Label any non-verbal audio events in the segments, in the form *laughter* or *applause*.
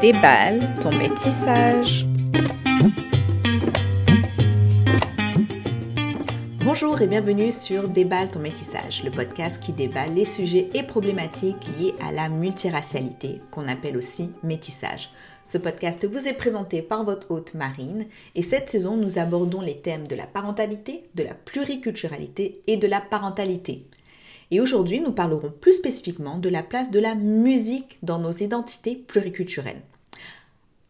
Déballe ton métissage. Bonjour et bienvenue sur Déballe ton métissage, le podcast qui déballe les sujets et problématiques liés à la multiracialité, qu'on appelle aussi métissage. Ce podcast vous est présenté par votre hôte Marine et cette saison nous abordons les thèmes de la parentalité, de la pluriculturalité et de la parentalité. Et aujourd'hui, nous parlerons plus spécifiquement de la place de la musique dans nos identités pluriculturelles.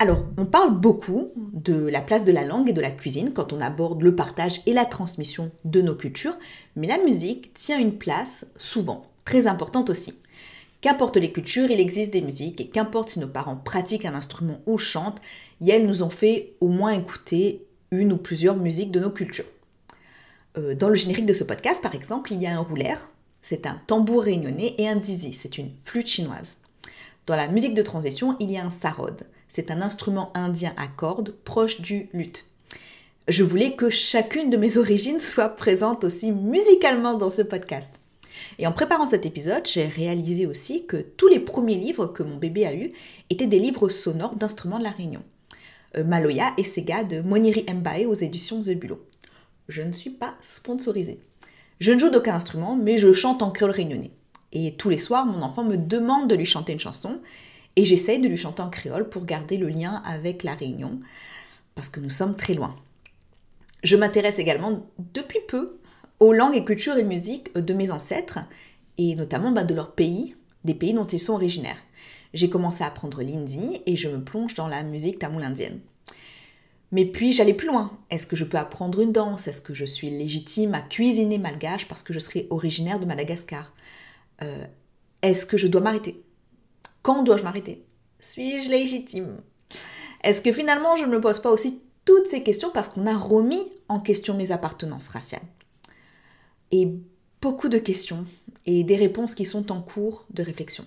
Alors, on parle beaucoup de la place de la langue et de la cuisine quand on aborde le partage et la transmission de nos cultures, mais la musique tient une place souvent très importante aussi. Qu'importe les cultures, il existe des musiques et qu'importe si nos parents pratiquent un instrument ou chantent, elles nous ont fait au moins écouter une ou plusieurs musiques de nos cultures. Euh, dans le générique de ce podcast, par exemple, il y a un roulaire, c'est un tambour réunionnais et un dizi, c'est une flûte chinoise. Dans la musique de transition, il y a un sarod, c'est un instrument indien à cordes proche du luth. Je voulais que chacune de mes origines soit présente aussi musicalement dans ce podcast. Et en préparant cet épisode, j'ai réalisé aussi que tous les premiers livres que mon bébé a eus étaient des livres sonores d'instruments de la Réunion. Euh, Maloya et Sega de Moniri Mbae aux éditions Zebulo. Je ne suis pas sponsorisée. Je ne joue d'aucun instrument, mais je chante en créole réunionnais. Et tous les soirs, mon enfant me demande de lui chanter une chanson, et j'essaye de lui chanter en créole pour garder le lien avec la Réunion, parce que nous sommes très loin. Je m'intéresse également depuis peu aux langues et cultures et musiques de mes ancêtres, et notamment bah, de leur pays, des pays dont ils sont originaires. J'ai commencé à apprendre l'hindi et je me plonge dans la musique tamoul indienne. Mais puis j'allais plus loin. Est-ce que je peux apprendre une danse? Est-ce que je suis légitime à cuisiner malgache parce que je serai originaire de Madagascar? Euh, Est-ce que je dois m'arrêter? Quand dois-je m'arrêter? Suis-je légitime? Est-ce que finalement je ne me pose pas aussi toutes ces questions parce qu'on a remis en question mes appartenances raciales? Et beaucoup de questions et des réponses qui sont en cours de réflexion.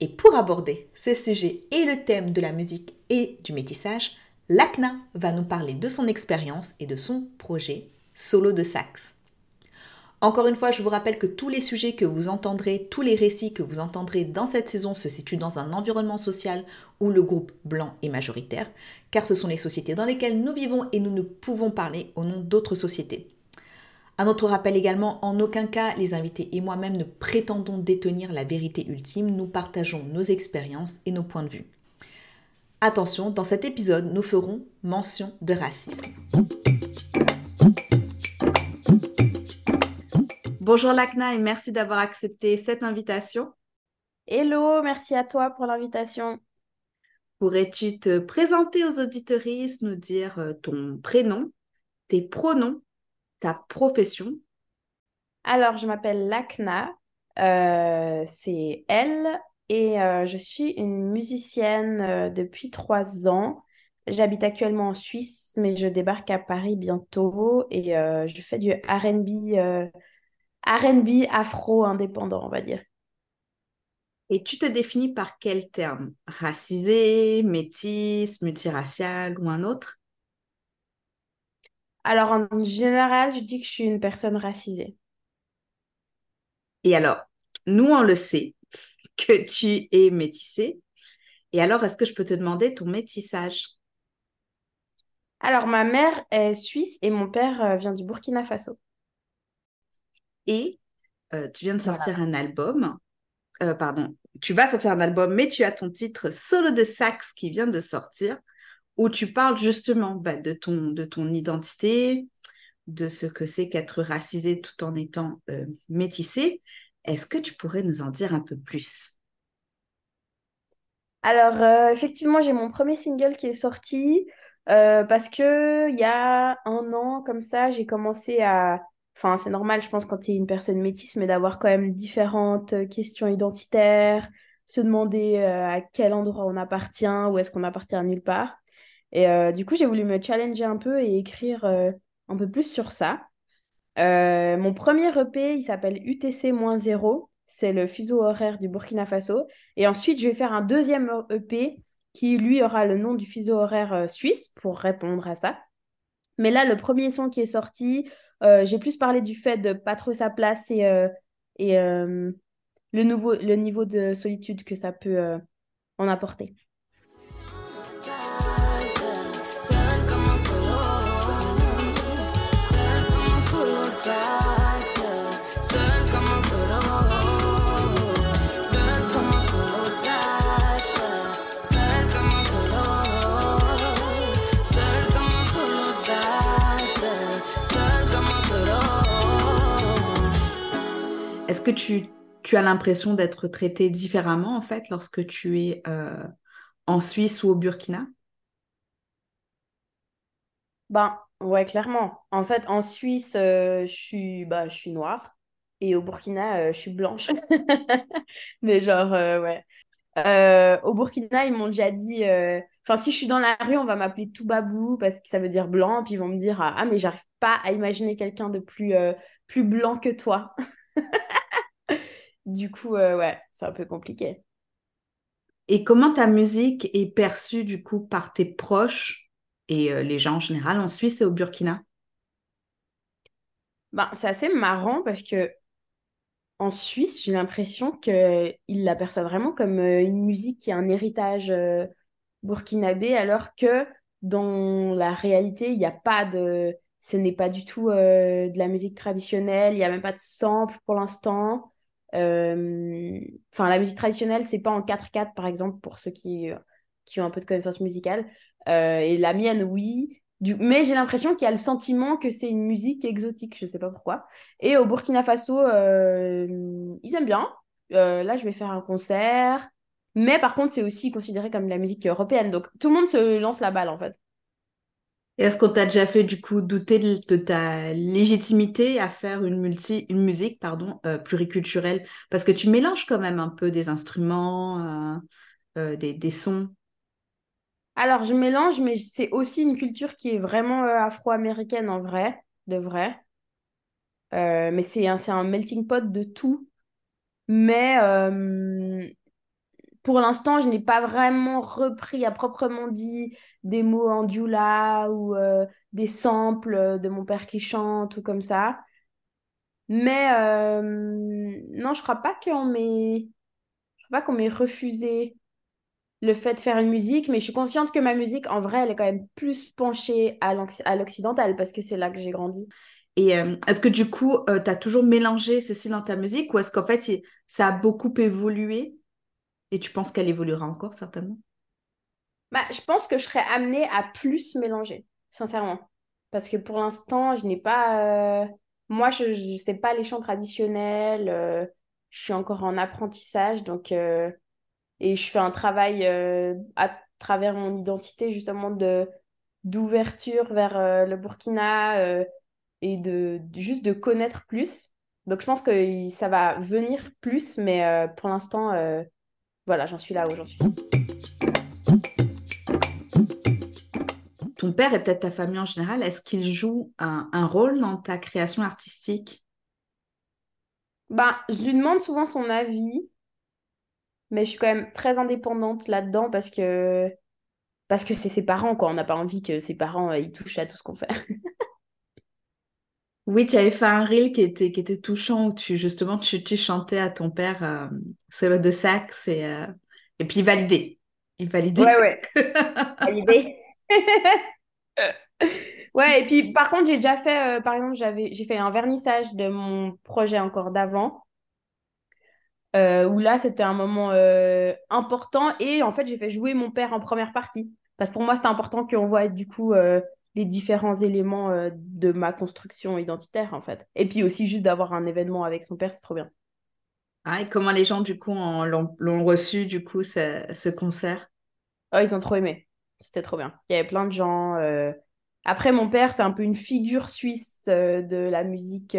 Et pour aborder ces sujets et le thème de la musique et du métissage, Lakna va nous parler de son expérience et de son projet Solo de sax. Encore une fois, je vous rappelle que tous les sujets que vous entendrez, tous les récits que vous entendrez dans cette saison se situent dans un environnement social où le groupe blanc est majoritaire, car ce sont les sociétés dans lesquelles nous vivons et nous ne pouvons parler au nom d'autres sociétés. Un autre rappel également, en aucun cas les invités et moi-même ne prétendons détenir la vérité ultime, nous partageons nos expériences et nos points de vue. Attention, dans cet épisode, nous ferons mention de racisme. Bonjour Lakna et merci d'avoir accepté cette invitation. Hello, merci à toi pour l'invitation. Pourrais-tu te présenter aux auditoristes, nous dire euh, ton prénom, tes pronoms, ta profession? Alors, je m'appelle Lakna, euh, c'est elle et euh, je suis une musicienne euh, depuis trois ans. J'habite actuellement en Suisse, mais je débarque à Paris bientôt et je fais du RB, RB afro-indépendant, on va dire. Et tu te définis par quel terme? Racisé, métisse, multiracial ou un autre? Alors, en général, je dis que je suis une personne racisée. Et alors, nous, on le sait, *laughs* que tu es métissée. Et alors, est-ce que je peux te demander ton métissage? Alors, ma mère est suisse et mon père euh, vient du Burkina Faso. Et euh, tu viens de sortir un album. Euh, pardon, tu vas sortir un album, mais tu as ton titre Solo de sax qui vient de sortir, où tu parles justement bah, de, ton, de ton identité, de ce que c'est qu'être racisé tout en étant métissé. Est-ce que tu pourrais nous en dire un peu plus? Alors, euh, effectivement, j'ai mon premier single qui est sorti euh, parce que il y a un an, comme ça, j'ai commencé à... Enfin, c'est normal, je pense, quand tu es une personne métisse, mais d'avoir quand même différentes questions identitaires, se demander euh, à quel endroit on appartient ou est-ce qu'on appartient à nulle part. Et du coup, j'ai voulu me challenger un peu et écrire un peu plus sur ça. Euh, mon premier EP, il s'appelle UTC-0. C'est le fuseau horaire du Burkina Faso. Et ensuite, je vais faire un deuxième EP qui, lui, aura le nom du fuseau horaire euh, suisse pour répondre à ça. Mais là, le premier son qui est sorti, euh, j'ai plus parlé du fait de pas trouver sa place et, euh, et euh, le, nouveau, le niveau de solitude que ça peut en apporter. Est-ce que tu, as l'impression d'être traité différemment en fait lorsque tu es euh, en Suisse ou au Burkina? Ben, ouais, clairement. En fait, en Suisse, euh, je suis, bah, je suis noire. Et au Burkina, euh, je suis blanche. *laughs* Mais genre, ouais. Au Burkina, ils m'ont déjà dit... Enfin, si je suis dans la rue, on va m'appeler Toubabou parce que ça veut dire blanc. Puis ils vont me dire, ah, mais j'arrive pas à imaginer quelqu'un de plus blanc que toi. *laughs* *laughs* Du coup, euh, ouais, c'est un peu compliqué. Et comment ta musique est perçue du coup par tes proches et euh, les gens en général en Suisse et au Burkina? Ben, c'est assez marrant parce que en Suisse, j'ai l'impression qu'ils l'aperçoivent vraiment comme euh, une musique qui a un héritage burkinabé, alors que dans la réalité, il n'y a pas de... Ce n'est pas du tout euh, de la musique traditionnelle, il n'y a même pas de sample pour l'instant. Euh, Enfin, la musique traditionnelle, c'est pas en quatre quatre par exemple, pour ceux qui, qui ont un peu de connaissances musicales. Euh, et la mienne, oui. Mais j'ai l'impression qu'il y a le sentiment que c'est une musique exotique, je sais pas pourquoi. Et au Burkina Faso, ils aiment bien. Là, je vais faire un concert. Mais par contre, c'est aussi considéré comme de la musique européenne. Donc, tout le monde se lance la balle, en fait. Est-ce qu'on t'a déjà fait du coup douter de, ta légitimité à faire une, multi, une musique pardon, euh, pluriculturelle? Parce que tu mélanges quand même un peu des instruments, euh, euh, des, des sons. Alors, je mélange, mais c'est aussi une culture qui est vraiment afro-américaine en vrai, de vrai. Mais c'est un, un melting pot de tout. Mais pour l'instant, je n'ai pas vraiment repris à proprement dit des mots en dioula ou euh, des samples de mon père qui chante ou comme ça. Mais euh, non, je crois pas qu'on m'ait, m'ait refusé le fait de faire une musique, mais je suis consciente que ma musique, en vrai, elle est quand même plus penchée à l'oc- à l'occidental parce que c'est là que j'ai grandi. Et euh, est-ce que du coup, tu as toujours mélangé ceci dans ta musique ou est-ce qu'en fait, ça a beaucoup évolué? Et tu penses qu'elle évoluera encore certainement? Bah, je pense que je serais amenée à plus mélanger, sincèrement. Parce que pour l'instant, je n'ai pas... euh, Moi, je ne sais pas les chants traditionnels. euh, Je suis encore en apprentissage. Donc, euh, Et je fais un travail à travers mon identité, justement, de d'ouverture vers le Burkina et de, juste de connaître plus. Donc, je pense que ça va venir plus. Mais pour l'instant, voilà, j'en suis là où j'en suis. Ton père et peut-être ta famille en général, est-ce qu'ils jouent un, un rôle dans ta création artistique? Ben, je lui demande souvent son avis. Mais je suis quand même très indépendante là-dedans parce que parce que c'est ses parents, quoi. On n'a pas envie que ses parents euh, ils touchent à tout ce qu'on fait. *laughs* Oui, tu avais fait un reel qui était, qui était touchant où tu, justement, tu, tu chantais à ton père euh, solo de sax et, euh, et puis il validait. Il validait. Ouais, ouais. *laughs* Validé. *laughs* Ouais, et puis par contre, j'ai déjà fait, euh, par exemple, j'avais, j'ai fait un vernissage de mon projet encore d'avant, où là, c'était un moment important, et en fait, j'ai fait jouer mon père en première partie. Parce que pour moi, c'était important qu'on voit du coup les différents éléments euh, de ma construction identitaire, en fait. Et puis aussi juste d'avoir un événement avec son père, c'est trop bien. Ah, et comment les gens, du coup, l'ont reçu, du coup, ce, ce concert? Oh, ils ont trop aimé. C'était trop bien. Il y avait plein de gens. euh. Après, mon père, c'est un peu une figure suisse euh, de la musique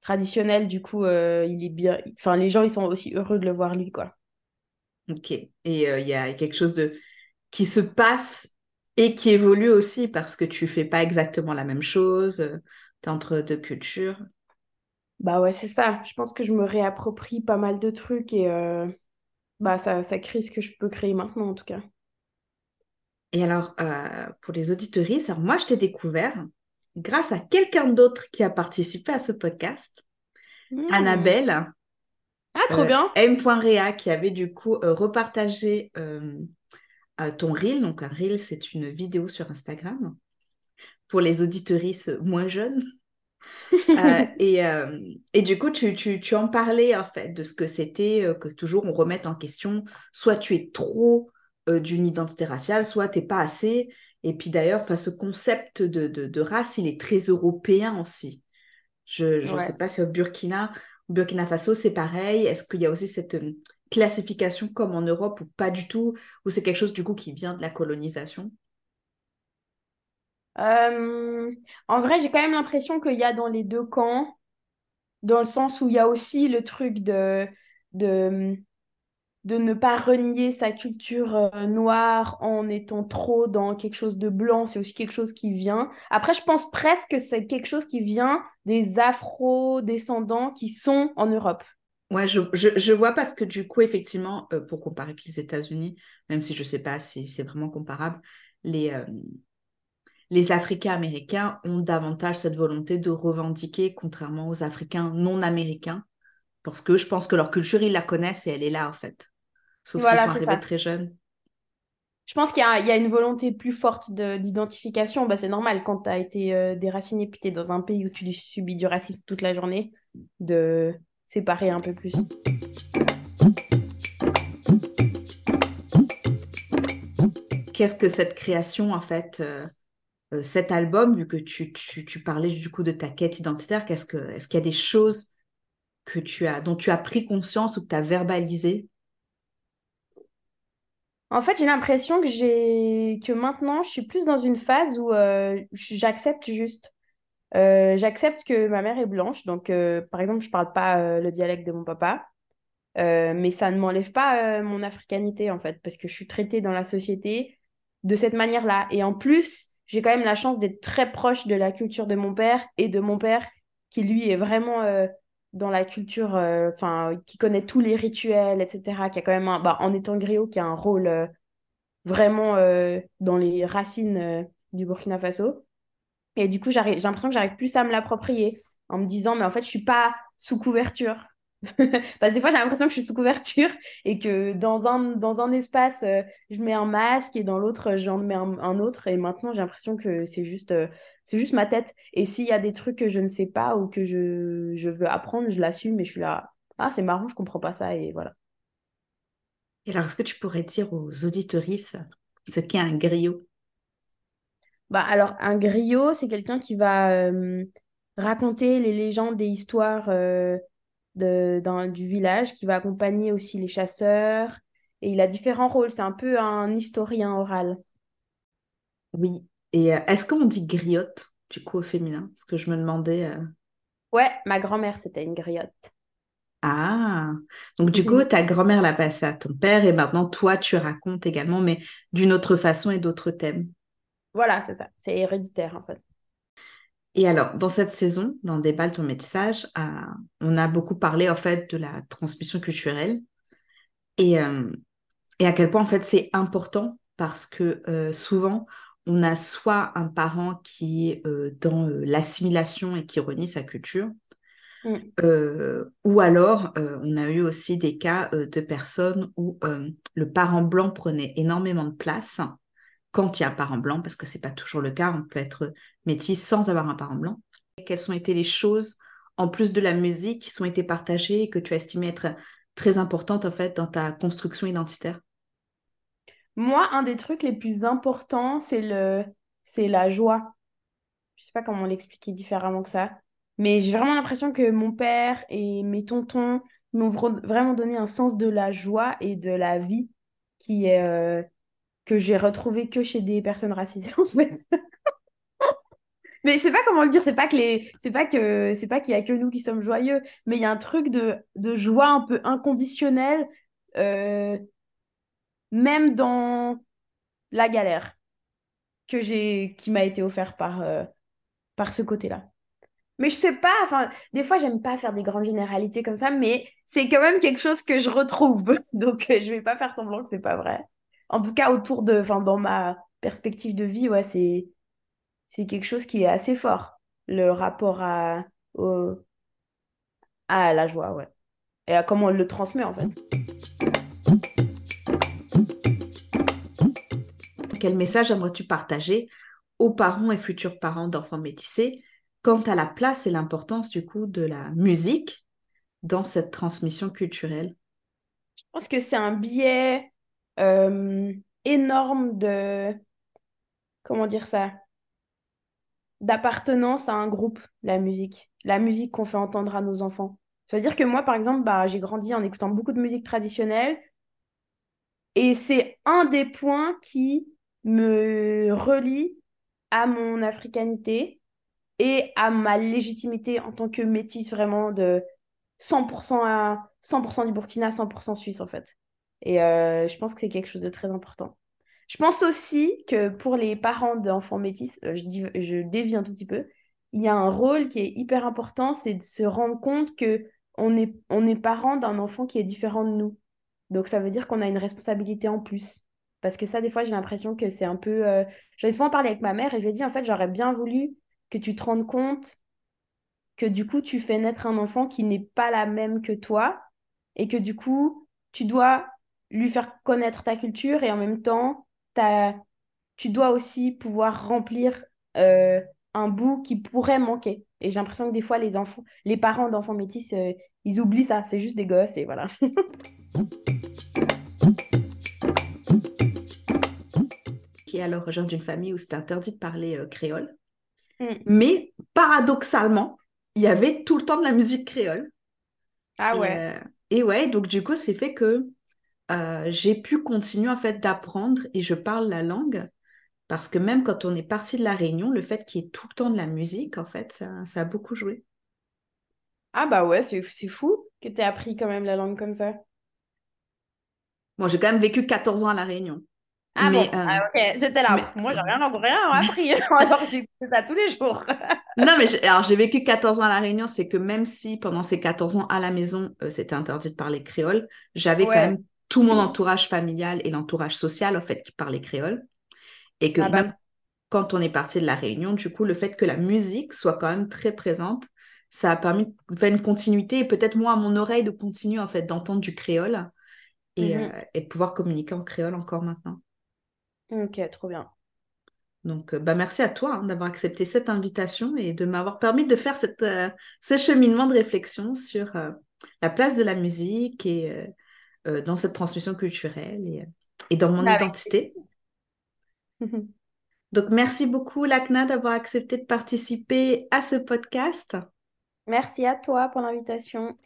traditionnelle. Du coup, il est bien. Enfin, les gens, ils sont aussi heureux de le voir, lui, quoi. Ok. Et il y a quelque chose de qui se passe et qui évolue aussi parce que tu fais pas exactement la même chose, tu es entre deux cultures. Bah ouais, c'est ça. Je pense que je me réapproprie pas mal de trucs et euh, bah ça, ça crée ce que je peux créer maintenant, en tout cas. Et alors, euh, pour les auditoristes, alors moi, je t'ai découvert grâce à quelqu'un d'autre qui a participé à ce podcast, Hmm. Annabelle, Ah, trop euh, bien. M.Rea, qui avait du coup euh, repartagé euh, euh, ton reel. Donc, un reel, c'est une vidéo sur Instagram pour les auditoristes moins jeunes. *laughs* Euh, et, euh, et, du coup, tu, tu, tu, en parlais en fait de ce que c'était que toujours on remette en question, soit tu es trop d'une identité raciale, soit tu n'es pas assez. Et puis d'ailleurs, ce concept de, de, de, race, il est très européen aussi. Je ne sais pas si au Burkina, au Burkina Faso, c'est pareil. Est-ce qu'il y a aussi cette classification comme en Europe ou pas du tout Ou c'est quelque chose du coup qui vient de la colonisation? Euh, En vrai, j'ai quand même l'impression qu'il y a dans les deux camps, dans le sens où il y a aussi le truc de, de, de ne pas renier sa culture euh, noire en étant trop dans quelque chose de blanc. C'est aussi quelque chose qui vient. Après, je pense presque que c'est quelque chose qui vient des afro-descendants qui sont en Europe. Ouais, je, je, vois parce que du coup, effectivement, euh, pour comparer avec les États-Unis, même si je ne sais pas si c'est vraiment comparable, les, euh, les Africains américains ont davantage cette volonté de revendiquer, contrairement aux Africains non américains, parce que je pense que leur culture, ils la connaissent et elle est là, en fait. Sauf s'ils sont arrivés très jeunes. Je pense qu'il y, y, a une volonté plus forte d'identification. Bah, c'est normal quand tu as été euh, déraciné puis tu es dans un pays où tu subis du racisme toute la journée, de séparer un peu plus. Qu'est-ce que cette création, en fait, euh, euh, cet album, vu que tu, tu, parlais du coup de ta quête identitaire, qu'est-ce que, est-ce qu'il y a des choses que tu as, dont tu as pris conscience ou que tu as verbalisé En fait, j'ai l'impression que j'ai que maintenant, je suis plus dans une phase où euh, j'accepte juste. Euh, j'accepte que ma mère est blanche, donc euh, par exemple, je parle pas euh, le dialecte de mon papa, mais ça ne m'enlève pas mon africanité en fait, parce que je suis traitée dans la société de cette manière-là. Et en plus, j'ai quand même la chance d'être très proche de la culture de mon père et de mon père, qui lui est vraiment dans la culture, enfin, qui connaît tous les rituels, etc., qui a quand même bah, en étant griot, qui a un rôle vraiment dans les racines du Burkina Faso. Et du coup, j'ai l'impression que j'arrive plus à me l'approprier en me disant, mais en fait, je suis pas sous couverture. *laughs* Parce que des fois, j'ai l'impression que je suis sous couverture et que dans un, dans un espace, euh, je mets un masque et dans l'autre, j'en mets un, autre. Et maintenant, j'ai l'impression que c'est juste, euh, juste ma tête. Et s'il y a des trucs que je ne sais pas ou que je, je veux apprendre, je l'assume et je suis là, ah, c'est marrant, je comprends pas ça. Et voilà. Et alors, est-ce que tu pourrais dire aux auditorices ce qu'est un griot? Bah, alors, un griot, c'est quelqu'un qui va euh, raconter les légendes et histoires euh, de, du village, qui va accompagner aussi les chasseurs. Et il a différents rôles. C'est un peu un historien oral. Oui. Et euh, est-ce qu'on dit griotte, du coup, au féminin? Parce que je me demandais. Ouais, ma grand-mère, c'était une griotte. Ah, donc du coup, ta grand-mère l'a passé à ton père et maintenant, toi, tu racontes également, mais d'une autre façon et d'autres thèmes. Voilà, c'est ça. C'est héréditaire, en fait. Et alors, dans cette saison, dans Déballe ton métissage, euh, on a beaucoup parlé, en fait, de la transmission culturelle et, euh, et à quel point, en fait, c'est important parce que euh, souvent, on a soit un parent qui est dans l'assimilation et qui renie sa culture, mm. ou alors on a eu aussi des cas de personnes où le parent blanc prenait énormément de place quand il y a un parent blanc, parce que ce n'est pas toujours le cas, on peut être métis sans avoir un parent blanc. Quelles ont été les choses, en plus de la musique, qui ont été partagées et que tu as estimé être très importantes en fait dans ta construction identitaire? Moi, un des trucs les plus importants, c'est le, c'est la joie. Je sais pas comment l'expliquer différemment que ça, mais j'ai vraiment l'impression que mon père et mes tontons m'ont vraiment donné un sens de la joie et de la vie qui est euh, que j'ai retrouvé que chez des personnes racisées *laughs* en fait. mais je sais pas comment le dire, c'est pas que les c'est pas que c'est pas qu'il y a que nous qui sommes joyeux, mais il y a un truc de, de joie un peu inconditionnel euh, même dans la galère que j'ai qui m'a été offert par euh, par ce côté-là. Mais je sais pas, enfin, des fois, j'aime pas faire des grandes généralités comme ça, mais c'est quand même quelque chose que je retrouve. *laughs* Donc, euh, je vais pas faire semblant que c'est pas vrai en tout cas, autour de, enfin, dans ma perspective de vie, ouais, c'est, c'est quelque chose qui est assez fort, le rapport à, à la joie, ouais. Et à comment on le transmet, en fait. Quel message aimerais-tu partager aux parents et futurs parents d'enfants métissés quant à la place et l'importance du coup de la musique dans cette transmission culturelle? Je pense que c'est un biais euh, énorme de, comment dire ça, d'appartenance à un groupe, la musique. La musique qu'on fait entendre à nos enfants. Ça veut dire que moi, par exemple, bah, j'ai grandi en écoutant beaucoup de musique traditionnelle. Et c'est un des points qui me relie à mon africanité et à ma légitimité en tant que métisse vraiment de 100% à 100% du Burkina, 100% suisse en fait. Et euh, je pense que c'est quelque chose de très important. Je pense aussi que pour les parents d'enfants métis, euh, je, dis, je dévie un tout petit peu, il y a un rôle qui est hyper important, c'est de se rendre compte que on est, on est parent d'un enfant qui est différent de nous. Donc ça veut dire qu'on a une responsabilité en plus. Parce que ça, des fois, j'ai l'impression que c'est un peu... Euh... J'avais souvent parlé avec ma mère et je lui ai dit, en fait, j'aurais bien voulu que tu te rendes compte que du coup, tu fais naître un enfant qui n'est pas la même que toi et que du coup, tu dois lui faire connaître ta culture et en même temps, tu dois aussi pouvoir remplir euh, un bout qui pourrait manquer. Et j'ai l'impression que des fois, les enfants, les parents d'enfants métis, euh, ils oublient ça. C'est juste des gosses et voilà. *laughs* qui est alors genre d'une famille où c'était interdit de parler euh, créole. Mm. Mais paradoxalement, il y avait tout le temps de la musique créole. Ah ouais. Et, ouais, donc du coup, c'est fait que j'ai pu continuer en fait d'apprendre et je parle la langue parce que même quand on est parti de la Réunion, le fait qu'il y ait tout le temps de la musique, en fait, ça, a beaucoup joué. Ah bah ouais, c'est fou que tu aies appris quand même la langue comme ça. Bon, j'ai quand même vécu 14 ans à la Réunion. Ah mais, bon, euh, ah, ok, j'étais là. Moi, j'ai rien, rien *laughs* appris. *laughs* alors, j'ai ça tous les jours. *laughs* non, mais alors, j'ai vécu 14 ans à La Réunion. C'est que même si pendant ces 14 ans à la maison, euh, c'était interdit de parler créole, j'avais quand même tout mon entourage familial et l'entourage social, en fait, qui parlait créole. Et que ah bah. même quand on est parti de la réunion, du coup, le fait que la musique soit quand même très présente, ça a permis de faire une continuité et peut-être moi à mon oreille de continuer en fait d'entendre du créole et, mmh euh, et, de pouvoir communiquer en créole encore maintenant. Ok, trop bien. Donc, euh, bah, merci à toi hein, d'avoir accepté cette invitation et de m'avoir permis de faire cette, euh, ce cheminement de réflexion sur la place de la musique et dans cette transmission culturelle et, et dans mon identité. Donc, merci beaucoup, Lacna, d'avoir accepté de participer à ce podcast. Merci à toi pour l'invitation.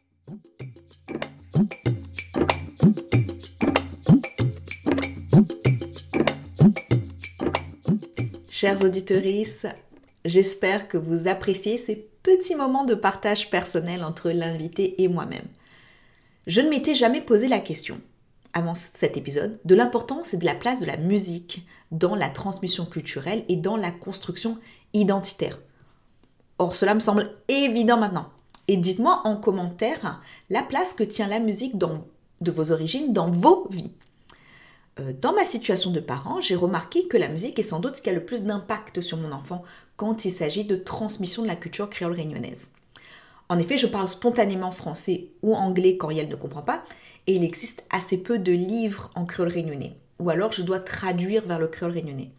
Chers auditeurs, j'espère que vous appréciez ces petits moments de partage personnel entre l'invité et moi-même. Je ne m'étais jamais posé la question, avant cet épisode, de l'importance et de la place de la musique dans la transmission culturelle et dans la construction identitaire. Or, cela me semble évident maintenant. Et dites-moi en commentaire la place que tient la musique dans, de vos origines dans vos vies. Euh, dans ma situation de parent, j'ai remarqué que la musique est sans doute ce qui a le plus d'impact sur mon enfant quand il s'agit de transmission de la culture créole réunionnaise. En effet, je parle spontanément français ou anglais quand Yael ne comprend pas, et il existe assez peu de livres en créole réunionnais ou alors je dois traduire vers le créole réunionnais.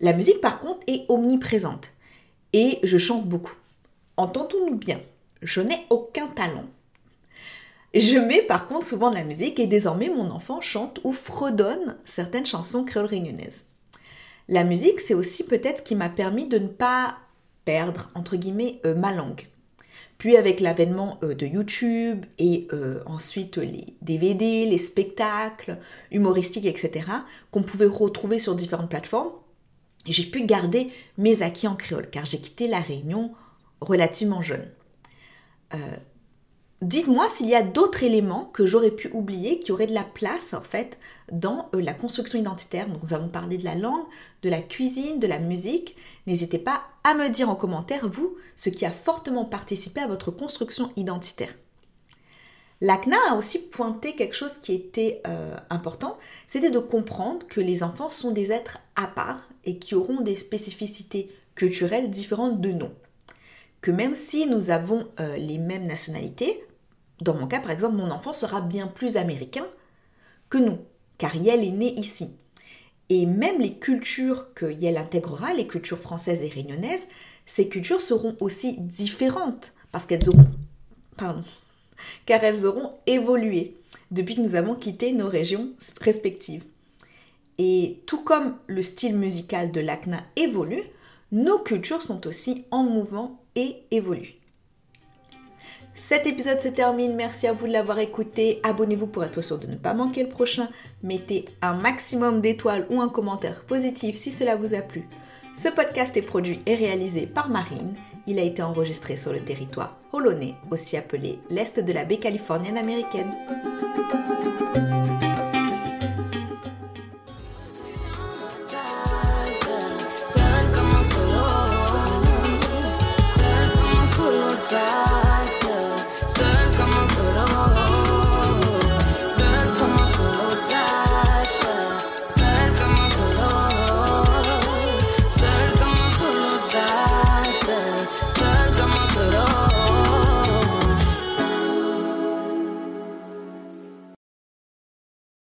La musique, par contre, est omniprésente et je chante beaucoup. Entendons-nous bien, je n'ai aucun talent. Je mets par contre souvent de la musique et désormais mon enfant chante ou fredonne certaines chansons créole réunionnaises. La musique, c'est aussi peut-être ce qui m'a permis de ne pas perdre, entre guillemets, euh, ma langue. Puis avec l'avènement euh, de YouTube et euh, ensuite les DVD, les spectacles humoristiques, etc., qu'on pouvait retrouver sur différentes plateformes, j'ai pu garder mes acquis en créole, car j'ai quitté la Réunion relativement jeune. Euh, dites-moi s'il y a d'autres éléments que j'aurais pu oublier qui auraient de la place en fait dans la construction identitaire. Nous avons parlé de la langue, de la cuisine, de la musique. N'hésitez pas à me dire en commentaire, vous, ce qui a fortement participé à votre construction identitaire. L'ACNA a aussi pointé quelque chose qui était euh, important, c'était de comprendre que les enfants sont des êtres à part et qui auront des spécificités culturelles différentes de nous. Que même si nous avons euh, les mêmes nationalités, dans mon cas par exemple, mon enfant sera bien plus américain que nous, car elle est née ici. Et même les cultures que Yale intégrera, les cultures françaises et réunionnaises, ces cultures seront aussi différentes parce qu'elles auront, pardon, *laughs* car elles auront évolué depuis que nous avons quitté nos régions respectives. Et tout comme le style musical de l'ACNA évolue, nos cultures sont aussi en mouvement et évoluent. Cet épisode se termine. Merci à vous de l'avoir écouté. Abonnez-vous pour être sûr de ne pas manquer le prochain. Mettez un maximum d'étoiles ou un commentaire positif si cela vous a plu. Ce podcast est produit et réalisé par Marine. Il a été enregistré sur le territoire holonais, aussi appelé l'Est de la baie californienne américaine.